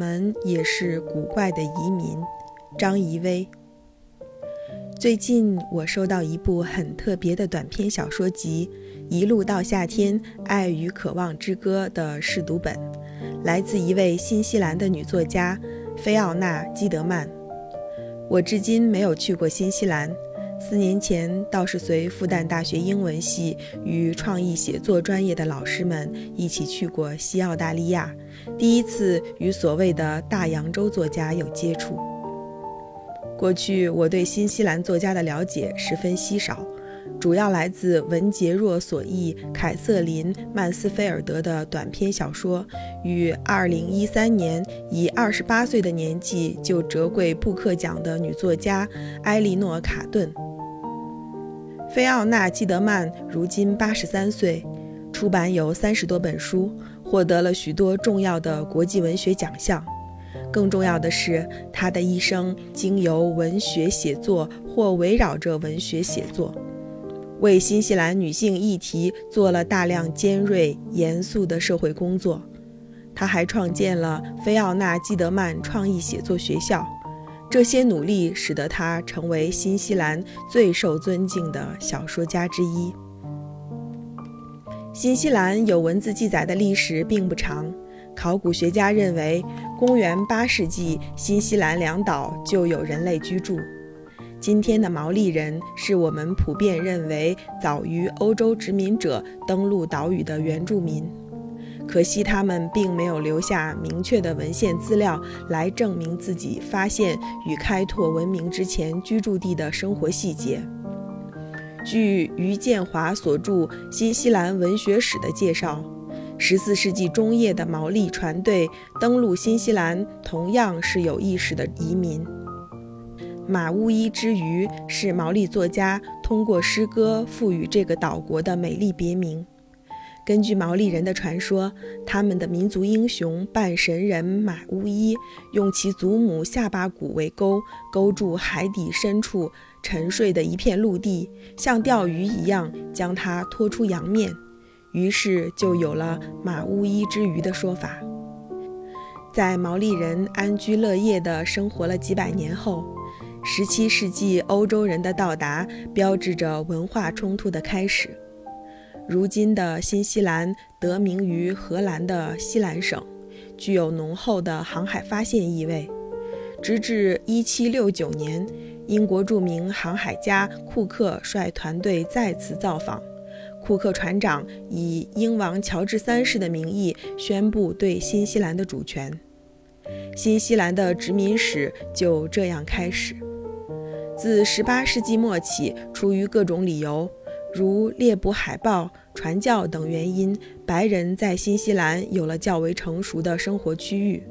们也是古怪的移民，张怡薇。最近我收到一部很特别的短篇小说集《一路到夏天：爱与渴望之歌》的试读本，来自一位新西兰的女作家菲奥娜·基德曼。我至今没有去过新西兰，四年前倒是随复旦大学英文系与创意写作专业的老师们一起去过西澳大利亚，第一次与所谓的大洋洲作家有接触。过去我对新西兰作家的了解十分稀少，主要来自文杰若所译凯瑟琳·曼斯菲尔德的短篇小说，与2013年以28岁的年纪就折桂布克奖的女作家埃莉诺·卡顿。菲奥娜·基德曼如今83岁，出版有三十多本书，获得了许多重要的国际文学奖项。更重要的是，他的一生经由文学写作或围绕着文学写作，为新西兰女性议题做了大量尖锐、严肃的社会工作。他还创建了菲奥娜·基德曼创意写作学校，这些努力使得他成为新西兰最受尊敬的小说家之一。新西兰有文字记载的历史并不长。考古学家认为，公元八世纪，新西兰两岛就有人类居住。今天的毛利人是我们普遍认为早于欧洲殖民者登陆岛屿的原住民。可惜他们并没有留下明确的文献资料来证明自己发现与开拓文明之前居住地的生活细节。据于建华所著《新西兰文学史》的介绍。十四世纪中叶的毛利船队登陆新西兰，同样是有意识的移民。马乌伊之鱼是毛利作家通过诗歌赋予这个岛国的美丽别名。根据毛利人的传说，他们的民族英雄半神人马乌伊用其祖母下巴骨为钩，勾住海底深处沉睡的一片陆地，像钓鱼一样将它拖出洋面。于是就有了“马乌伊之鱼”的说法。在毛利人安居乐业地生活了几百年后，17世纪欧洲人的到达标志着文化冲突的开始。如今的新西兰得名于荷兰的西兰省，具有浓厚的航海发现意味。直至1769年，英国著名航海家库克率团队再次造访。库克船长以英王乔治三世的名义宣布对新西兰的主权，新西兰的殖民史就这样开始。自18世纪末起，出于各种理由，如猎捕海豹、传教等原因，白人在新西兰有了较为成熟的生活区域。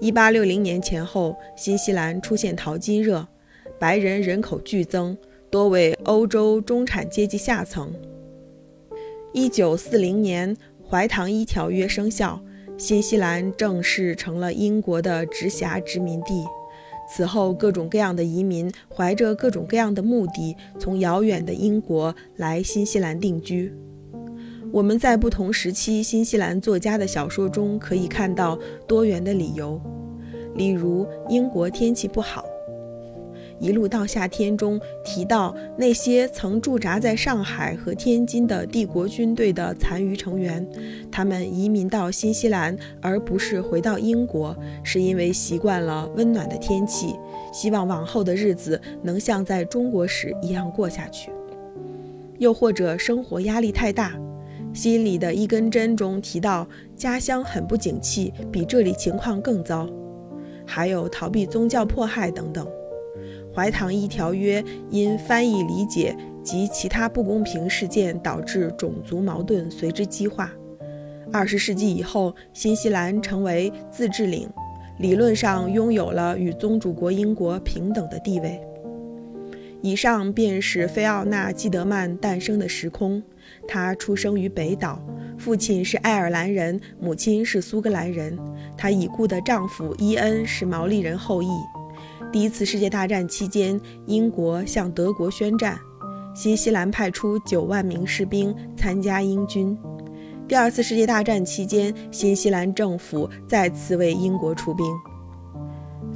1860年前后，新西兰出现淘金热，白人人口剧增，多为欧洲中产阶级下层。一九四零年，《怀唐伊条约》生效，新西兰正式成了英国的直辖殖民地。此后，各种各样的移民怀着各种各样的目的，从遥远的英国来新西兰定居。我们在不同时期新西兰作家的小说中可以看到多元的理由，例如英国天气不好。一路到夏天中提到那些曾驻扎在上海和天津的帝国军队的残余成员，他们移民到新西兰而不是回到英国，是因为习惯了温暖的天气，希望往后的日子能像在中国时一样过下去。又或者生活压力太大，心里的一根针中提到家乡很不景气，比这里情况更糟，还有逃避宗教迫害等等。《怀唐伊条约》因翻译理解及其他不公平事件导致种族矛盾随之激化。二十世纪以后，新西兰成为自治领，理论上拥有了与宗主国英国平等的地位。以上便是菲奥娜·基德曼诞生的时空。她出生于北岛，父亲是爱尔兰人，母亲是苏格兰人。她已故的丈夫伊恩是毛利人后裔。第一次世界大战期间，英国向德国宣战，新西兰派出九万名士兵参加英军。第二次世界大战期间，新西兰政府再次为英国出兵。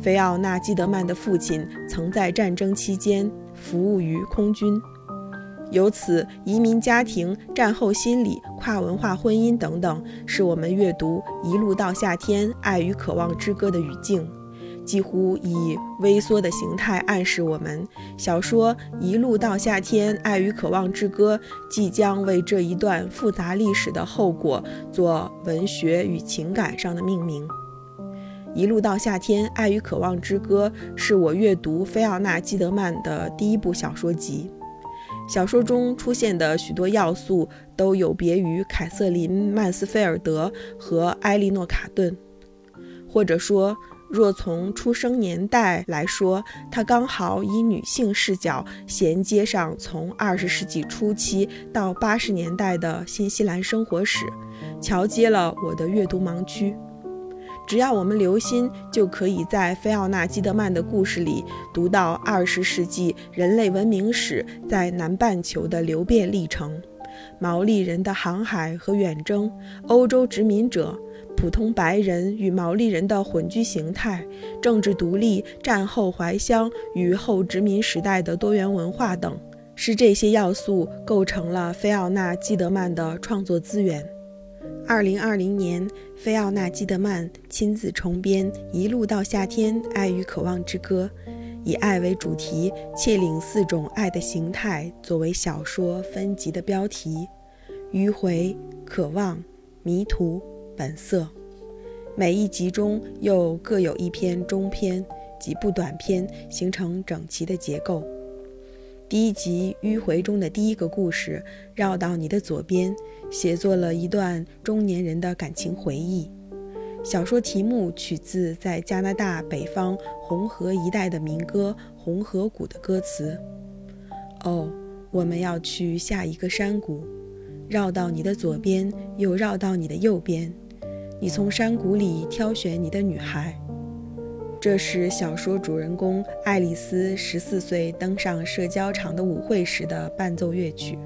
菲奥娜·基德曼的父亲曾在战争期间服务于空军，由此移民家庭、战后心理、跨文化婚姻等等，是我们阅读《一路到夏天：爱与渴望之歌》的语境，几乎以微缩的形态暗示我们，小说《一路到夏天：爱与渴望之歌》即将为这一段复杂历史的后果做文学与情感上的命名。一路到夏天，《爱与渴望之歌》是我阅读菲奥娜·基德曼的第一部小说集。小说中出现的许多要素都有别于凯瑟琳·曼斯菲尔德和埃莉诺·卡顿，或者说，若从出生年代来说，它刚好以女性视角衔接上从二十世纪初期到八十年代的新西兰生活史，桥接了我的阅读盲区。只要我们留心，就可以在菲奥娜·基德曼的故事里读到二十世纪人类文明史在南半球的流变历程：毛利人的航海和远征、欧洲殖民者、普通白人与毛利人的混居形态、政治独立、战后怀乡与后殖民时代的多元文化等，是这些要素构成了菲奥娜·基德曼的创作资源。二零二零年，菲奥娜·基德曼亲自重编《一路到夏天：爱与渴望之歌》，以爱为主题，切领四种爱的形态作为小说分集的标题：迂回、渴望、迷途、本色。每一集中又各有一篇中篇、几部短篇，形成整齐的结构。第一集《迂回》中的第一个故事，绕到你的左边，写作了一段中年人的感情回忆。小说题目取自在加拿大北方红河一带的民歌《红河谷》的歌词。哦，我们要去下一个山谷，绕到你的左边，又绕到你的右边。你从山谷里挑选你的女孩。这是小说主人公爱丽丝十四岁登上社交场的舞会时的伴奏乐曲。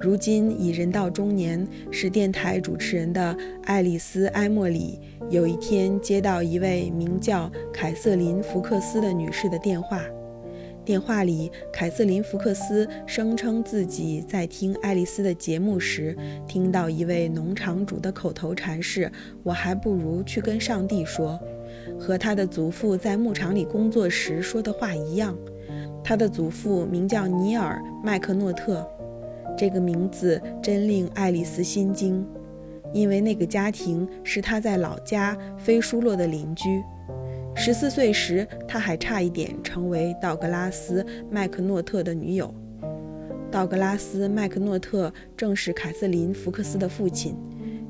如今已人到中年，是电台主持人的爱丽丝·埃默里，有一天接到一位名叫凯瑟琳·福克斯的女士的电话。电话里，凯瑟琳·福克斯声称自己在听爱丽丝的节目时，听到一位农场主的口头禅是：“我还不如去跟上帝说。”和他的祖父在牧场里工作时说的话一样。他的祖父名叫尼尔·麦克诺特，这个名字真令爱丽丝心惊，因为那个家庭是他在老家菲舒洛的邻居。十四岁时，他还差一点成为道格拉斯·麦克诺特的女友。道格拉斯·麦克诺特正是凯瑟琳·福克斯的父亲。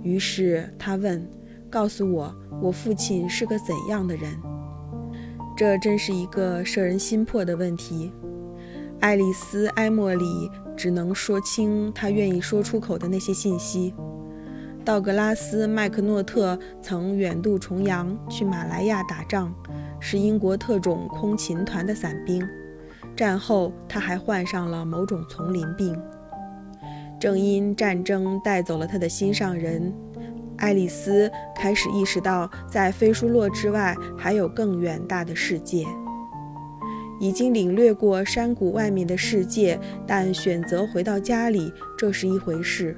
于是他问。告诉我，我父亲是个怎样的人？这真是一个摄人心魄的问题。爱丽丝·埃默里只能说清她愿意说出口的那些信息。道格拉斯·麦克诺特曾远渡重洋去马来亚打仗，是英国特种空勤团的伞兵。战后，他还患上了某种丛林病。正因战争带走了他的心上人。爱丽丝开始意识到，在菲舒洛之外还有更远大的世界。已经领略过山谷外面的世界，但选择回到家里，这是一回事；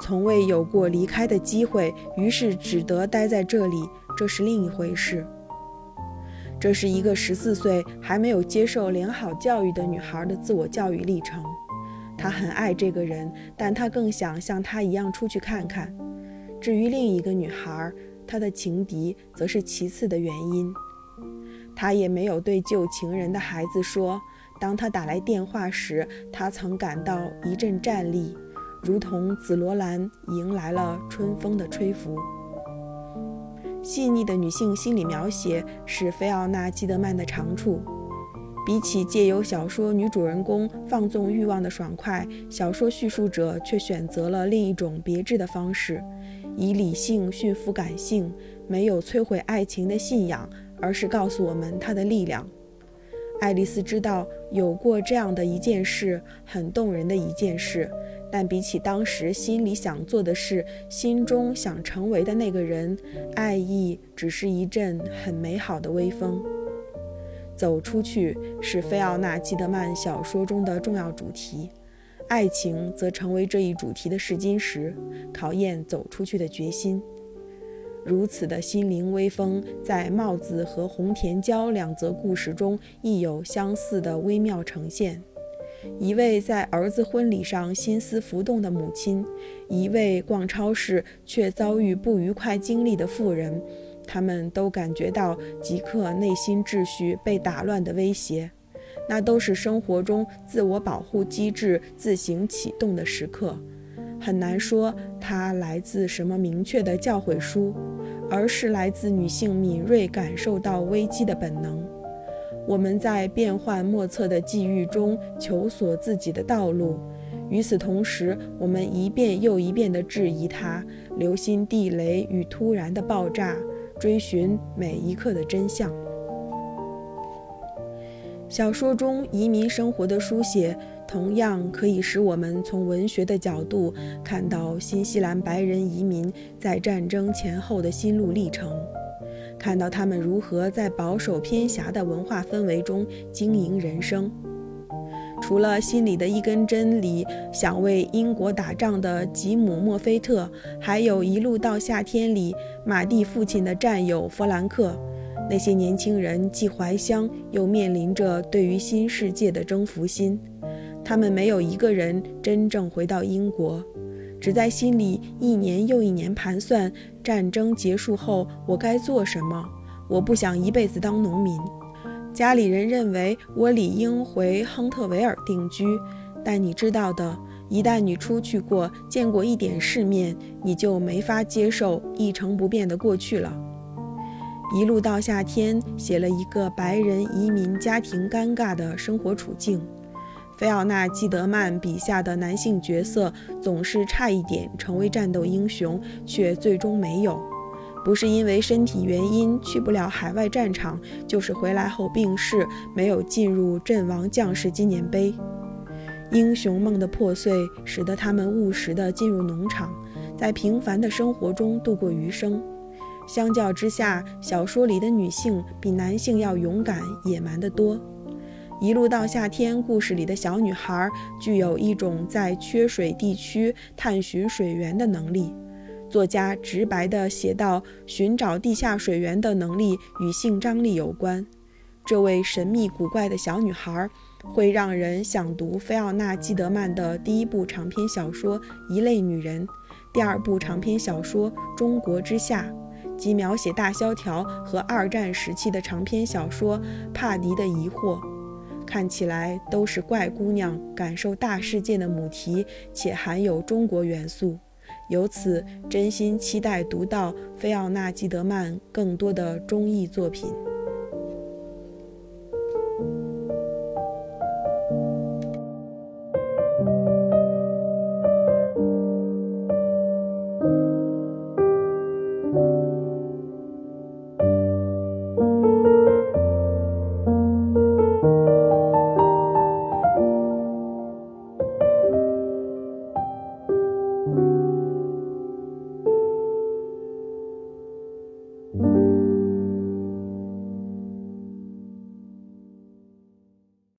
从未有过离开的机会，于是只得待在这里，这是另一回事。这是一个十四岁还没有接受良好教育的女孩的自我教育历程。她很爱这个人，但她更想像他一样出去看看。至于另一个女孩，她的情敌则是其次的原因。她也没有对旧情人的孩子说，当他打来电话时，他曾感到一阵战栗，如同紫罗兰迎来了春风的吹拂。细腻的女性心理描写是菲奥娜·基德曼的长处。比起借由小说女主人公放纵欲望的爽快，小说叙述者却选择了另一种别致的方式。以理性驯服感性，没有摧毁爱情的信仰，而是告诉我们它的力量。爱丽丝知道有过这样的一件事，很动人的一件事，但比起当时心里想做的事，心中想成为的那个人，爱意只是一阵很美好的微风。走出去是菲奥娜·基德曼小说中的重要主题，爱情则成为这一主题的试金石，考验走出去的决心。如此的心灵微风，在帽子和红甜椒两则故事中亦有相似的微妙呈现。一位在儿子婚礼上心思浮动的母亲，一位逛超市却遭遇不愉快经历的妇人。他们都感觉到即刻内心秩序被打乱的威胁，那都是生活中自我保护机制自行启动的时刻。很难说它来自什么明确的教诲书，而是来自女性敏锐感受到危机的本能。我们在变幻莫测的际遇中求索自己的道路，与此同时，我们一遍又一遍地质疑它，留心地雷与突然的爆炸。追寻每一刻的真相。小说中移民生活的书写，同样可以使我们从文学的角度看到新西兰白人移民在战争前后的心路历程，看到他们如何在保守偏狭的文化氛围中经营人生。除了心里的一根针里想为英国打仗的吉姆·墨菲特，还有一路到夏天里马蒂父亲的战友弗兰克，那些年轻人既怀乡，又面临着对于新世界的征服心。他们没有一个人真正回到英国，只在心里一年又一年盘算：战争结束后我该做什么？我不想一辈子当农民。家里人认为我理应回亨特维尔定居，但你知道的，一旦你出去过、见过一点世面，你就没法接受一成不变的过去了。一路到夏天，写了一个白人移民家庭尴尬的生活处境。菲奥娜·基德曼笔下的男性角色总是差一点成为战斗英雄，却最终没有。不是因为身体原因去不了海外战场，就是回来后病逝，没有进入阵亡将士纪念碑。英雄梦的破碎，使得他们务实地进入农场，在平凡的生活中度过余生。相较之下，小说里的女性比男性要勇敢、野蛮得多。一路到夏天，故事里的小女孩具有一种在缺水地区探寻水源的能力。作家直白地写道：“寻找地下水源的能力与性张力有关。这位神秘古怪的小女孩会让人想读菲奥娜·基德曼的第一部长篇小说《一类女人》，第二部长篇小说《中国之夏》，及描写大萧条和二战时期的长篇小说《帕迪的疑惑》。看起来都是怪姑娘感受大世界的母题，且含有中国元素。”由此，真心期待读到菲奥娜·基德曼更多的中译作品。